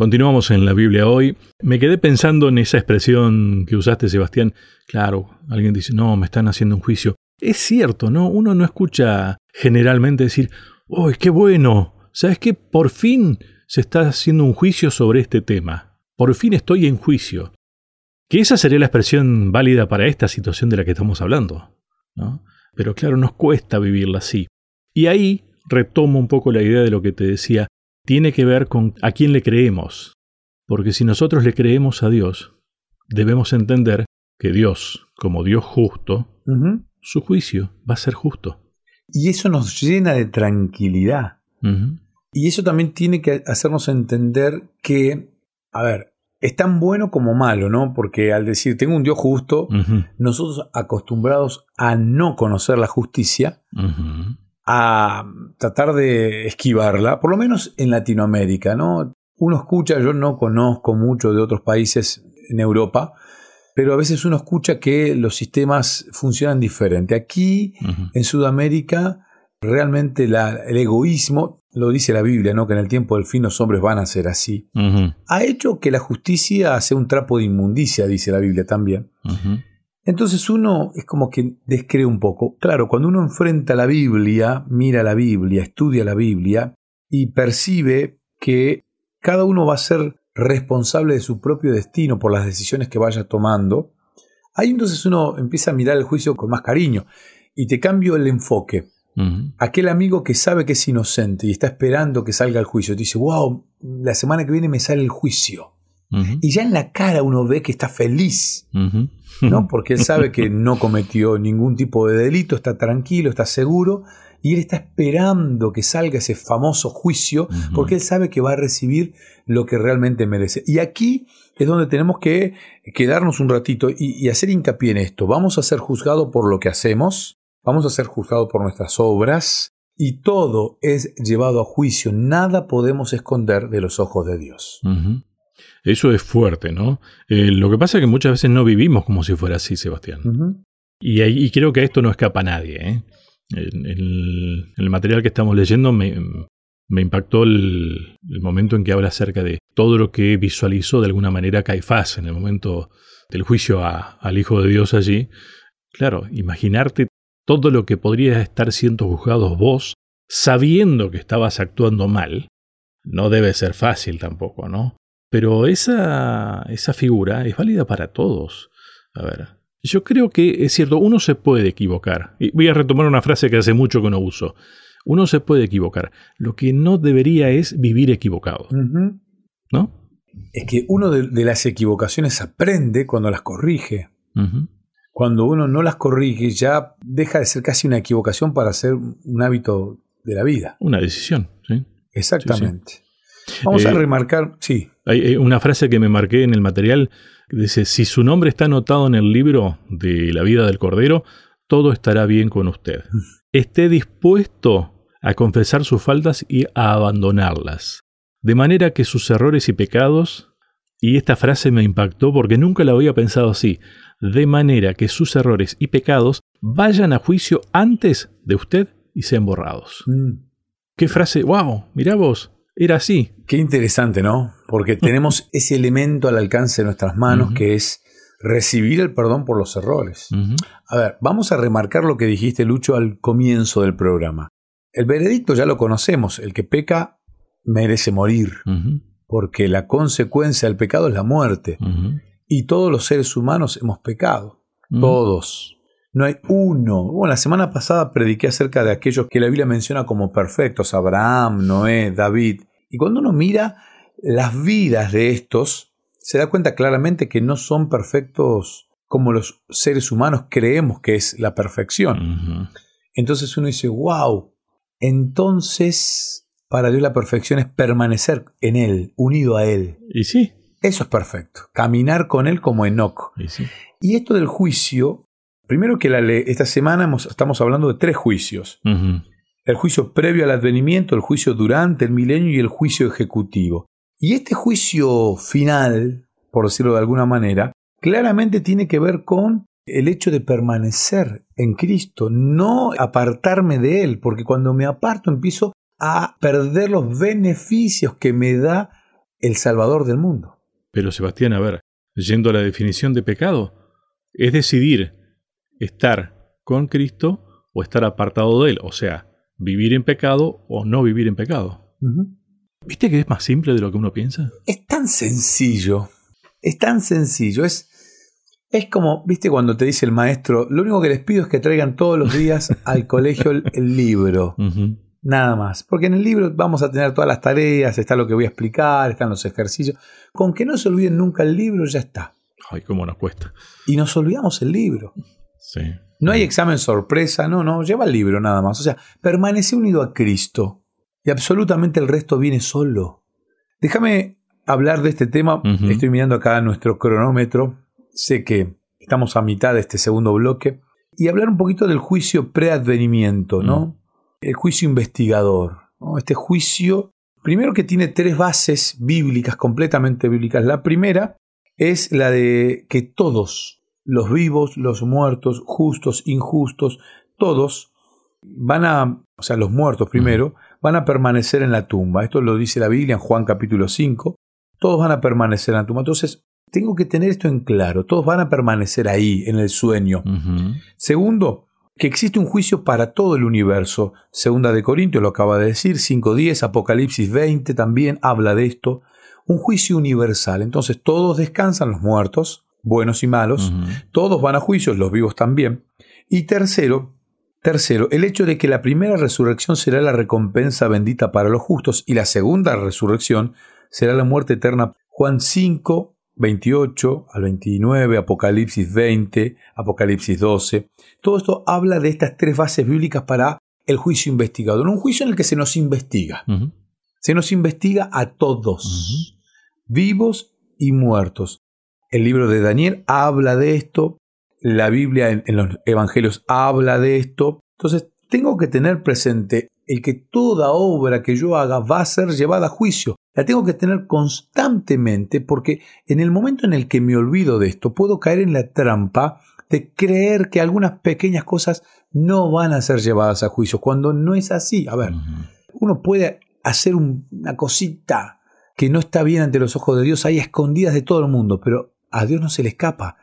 Continuamos en la Biblia hoy. Me quedé pensando en esa expresión que usaste, Sebastián. Claro, alguien dice, no, me están haciendo un juicio. Es cierto, ¿no? Uno no escucha generalmente decir, ¡oh, qué bueno! ¿Sabes qué? Por fin se está haciendo un juicio sobre este tema. Por fin estoy en juicio. Que esa sería la expresión válida para esta situación de la que estamos hablando. ¿no? Pero claro, nos cuesta vivirla así. Y ahí retomo un poco la idea de lo que te decía tiene que ver con a quién le creemos. Porque si nosotros le creemos a Dios, debemos entender que Dios, como Dios justo, su juicio va a ser justo. Y eso nos llena de tranquilidad. Y eso también tiene que hacernos entender que, a ver, es tan bueno como malo, ¿no? Porque al decir tengo un Dios justo, nosotros acostumbrados a no conocer la justicia, a tratar de esquivarla, por lo menos en Latinoamérica, ¿no? Uno escucha, yo no conozco mucho de otros países en Europa, pero a veces uno escucha que los sistemas funcionan diferente. Aquí, en Sudamérica, realmente el egoísmo, lo dice la Biblia, ¿no? que en el tiempo del fin los hombres van a ser así, ha hecho que la justicia sea un trapo de inmundicia, dice la Biblia también. Entonces uno es como que descree un poco. Claro, cuando uno enfrenta la Biblia, mira la Biblia, estudia la Biblia y percibe que cada uno va a ser responsable de su propio destino por las decisiones que vaya tomando, ahí entonces uno empieza a mirar el juicio con más cariño y te cambio el enfoque. Aquel amigo que sabe que es inocente y está esperando que salga el juicio, te dice, wow, la semana que viene me sale el juicio. Y ya en la cara uno ve que está feliz, ¿no? Porque él sabe que no cometió ningún tipo de delito, está tranquilo, está seguro, y él está esperando que salga ese famoso juicio, porque él sabe que va a recibir lo que realmente merece. Y aquí es donde tenemos que quedarnos un ratito y, y hacer hincapié en esto. Vamos a ser juzgados por lo que hacemos, vamos a ser juzgados por nuestras obras, y todo es llevado a juicio. Nada podemos esconder de los ojos de Dios. Eso es fuerte, ¿no? Eh, lo que pasa es que muchas veces no vivimos como si fuera así, Sebastián. y, creo que esto no escapa a nadie. ¿eh? El, el, material que estamos leyendo me, impactó el, momento en que habla acerca de todo lo que visualizó de alguna manera Caifás en el momento del juicio al Hijo de Dios allí. Claro, imaginarte todo lo que podrías estar siendo juzgado vos sabiendo que estabas actuando mal, no debe ser fácil tampoco, ¿no? Pero esa, esa figura es válida para todos. A ver, yo creo que es cierto, uno se puede equivocar. Y voy a retomar una frase que hace mucho que no uso. Uno se puede equivocar. Lo que no debería es vivir equivocado. ¿No? Es que uno de, las equivocaciones aprende cuando las corrige. Cuando uno no las corrige, ya deja de ser casi una equivocación para ser un hábito de la vida. Una decisión, ¿sí? Exactamente. Vamos a eh, remarcar, sí. Hay una frase que me marqué en el material que dice, si su nombre está anotado en el libro de la vida del Cordero, todo estará bien con usted. Esté dispuesto a confesar sus faltas y a abandonarlas. De manera que sus errores y pecados, y esta frase me impactó porque nunca la había pensado así, de manera que sus errores y pecados vayan a juicio antes de usted y sean borrados. Mm. ¿Qué frase? ¡Wow! Mirá vos, era así. Qué interesante, ¿no? Porque tenemos ese elemento al alcance de nuestras manos que es recibir el perdón por los errores. A ver, vamos a remarcar lo que dijiste, Lucho, al comienzo del programa. El veredicto ya lo conocemos, el que peca merece morir, porque la consecuencia del pecado es la muerte. Y todos los seres humanos hemos pecado, todos. No hay uno. Bueno, la semana pasada prediqué acerca de aquellos que la Biblia menciona como perfectos, Abraham, Noé, David. Y cuando uno mira las vidas de estos, se da cuenta claramente que no son perfectos como los seres humanos creemos que es la perfección. Entonces uno dice, wow, entonces para Dios la perfección es permanecer en Él, unido a Él. Y sí. Eso es perfecto, caminar con Él como Enoch. Y, sí. y esto del juicio Primero que la esta semana estamos hablando de tres juicios. El juicio previo al advenimiento, el juicio durante el milenio y el juicio ejecutivo. Y este juicio final, por decirlo de alguna manera, claramente tiene que ver con el hecho de permanecer en Cristo, no apartarme de Él, porque cuando me aparto empiezo a perder los beneficios que me da el Salvador del mundo. Pero Sebastián, a ver, yendo a la definición de pecado, es decidir estar con Cristo o estar apartado de Él, o sea, vivir en pecado o no vivir en pecado. ¿Viste que es más simple de lo que uno piensa? Es tan sencillo, es tan sencillo, es, es como, viste, cuando te dice el maestro, lo único que les pido es que traigan todos los días al colegio el, libro. Nada más. Porque en el libro vamos a tener todas las tareas, está lo que voy a explicar, están los ejercicios. Con que no se olviden nunca el libro, ya está. Ay, cómo nos cuesta. Y nos olvidamos el libro. Sí. No hay examen sorpresa, no, no, lleva el libro nada más. O sea, permanece unido a Cristo y absolutamente el resto viene solo. Déjame hablar de este tema. Estoy mirando acá nuestro cronómetro. Sé que estamos a mitad de este segundo bloque. Y hablar un poquito del juicio preadvenimiento, ¿no? El juicio investigador. Este juicio, primero que tiene tres bases bíblicas, completamente bíblicas. La primera es la de que todos, los vivos, los muertos, justos, injustos, todos van a, o sea, los muertos primero, van a permanecer en la tumba. Esto lo dice la Biblia en Juan capítulo 5. Todos van a permanecer en la tumba. Entonces, tengo que tener esto en claro. Todos van a permanecer ahí, en el sueño. Segundo, que existe un juicio para todo el universo. Segunda de Corintios lo acaba de decir, 5.10, Apocalipsis 20 también habla de esto. Un juicio universal. Entonces todos descansan los muertos, buenos y malos. Todos van a juicios, los vivos también. Y tercero, tercero, el hecho de que la primera resurrección será la recompensa bendita para los justos y la segunda resurrección será la muerte eterna. Juan 5, 28 al 29, Apocalipsis 20, Apocalipsis 12. Todo esto habla de estas tres bases bíblicas para el juicio investigador. Un juicio en el que se nos investiga. Se nos investiga a todos, vivos y muertos. El libro de Daniel habla de esto, la Biblia en, en los Evangelios habla de esto. Entonces, tengo que tener presente el que toda obra que yo haga va a ser llevada a juicio. La tengo que tener constantemente porque en el momento en el que me olvido de esto puedo caer en la trampa de creer que algunas pequeñas cosas no van a ser llevadas a juicio, cuando no es así. A ver, uno puede hacer una cosita que no está bien ante los ojos de Dios ahí escondidas de todo el mundo, pero a Dios no se le escapa.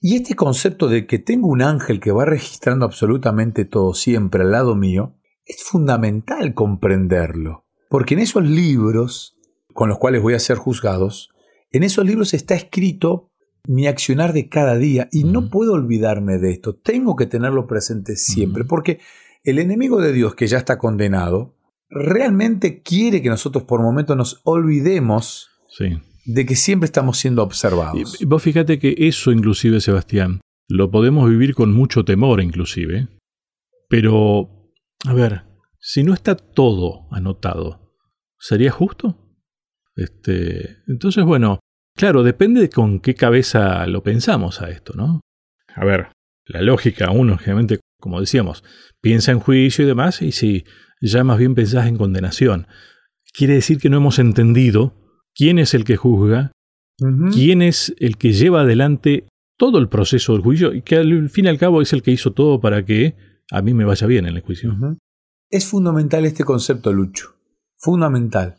Y este concepto de que tengo un ángel que va registrando absolutamente todo siempre al lado mío, es fundamental comprenderlo, porque en esos libros con los cuales voy a ser juzgados, en esos libros está escrito mi accionar de cada día y no puedo olvidarme de esto, tengo que tenerlo presente siempre, porque el enemigo de Dios que ya está condenado, realmente quiere que nosotros por momentos nos olvidemos de que siempre estamos siendo observados. Y vos fíjate que eso inclusive, Sebastián, lo podemos vivir con mucho temor inclusive, pero a ver, si no está todo anotado, ¿sería justo? Este, entonces, bueno, claro, depende de con qué cabeza lo pensamos a esto, ¿no? A ver, la lógica, uno generalmente, como decíamos, piensa en juicio y demás, y si ya más bien pensás en condenación, quiere decir que no hemos entendido quién es el que juzga, quién es el que lleva adelante todo el proceso del juicio, y que al fin y al cabo es el que hizo todo para que a mí me vaya bien en el juicio. Es fundamental este concepto, Lucho. Fundamental.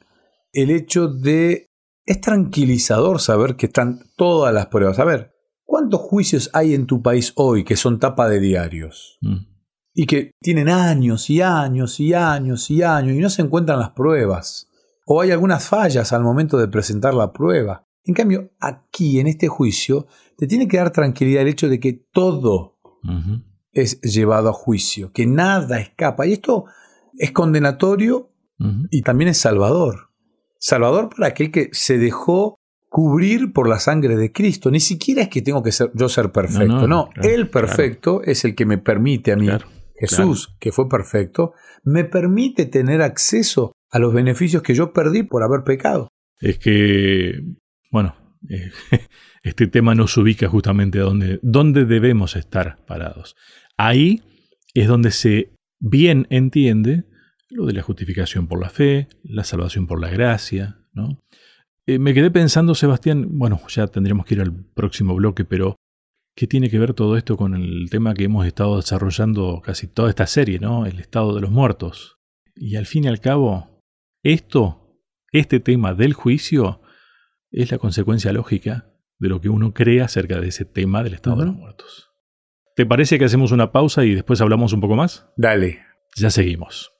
El hecho de... Es tranquilizador saber que están todas las pruebas. A ver, ¿cuántos juicios hay en tu país hoy que son tapa de diarios? Mm. Y que tienen años y años y años y años y no se encuentran las pruebas. O hay algunas fallas al momento de presentar la prueba. En cambio, aquí, en este juicio, te tiene que dar tranquilidad el hecho de que todo es llevado a juicio, que nada escapa. Y esto es condenatorio y también es salvador. Salvador para aquel que se dejó cubrir por la sangre de Cristo. Ni siquiera es que tengo que ser yo ser perfecto. No, el perfecto es el que me permite a mí. Jesús, que fue perfecto, me permite tener acceso a los beneficios que yo perdí por haber pecado. Es que, bueno, eh, este tema nos ubica justamente a donde, debemos estar parados. Ahí es donde se bien entiende lo de la justificación por la fe, la salvación por la gracia, ¿no? Eh, me quedé pensando, Sebastián, bueno, ya tendríamos que ir al próximo bloque, pero ¿qué tiene que ver todo esto con el tema que hemos estado desarrollando casi toda esta serie, ¿no? El estado de los muertos. Y al fin y al cabo, esto, este tema del juicio, es la consecuencia lógica de lo que uno cree acerca de ese tema del estado de los muertos. ¿Te parece que hacemos una pausa y después hablamos un poco más? Dale. Ya seguimos.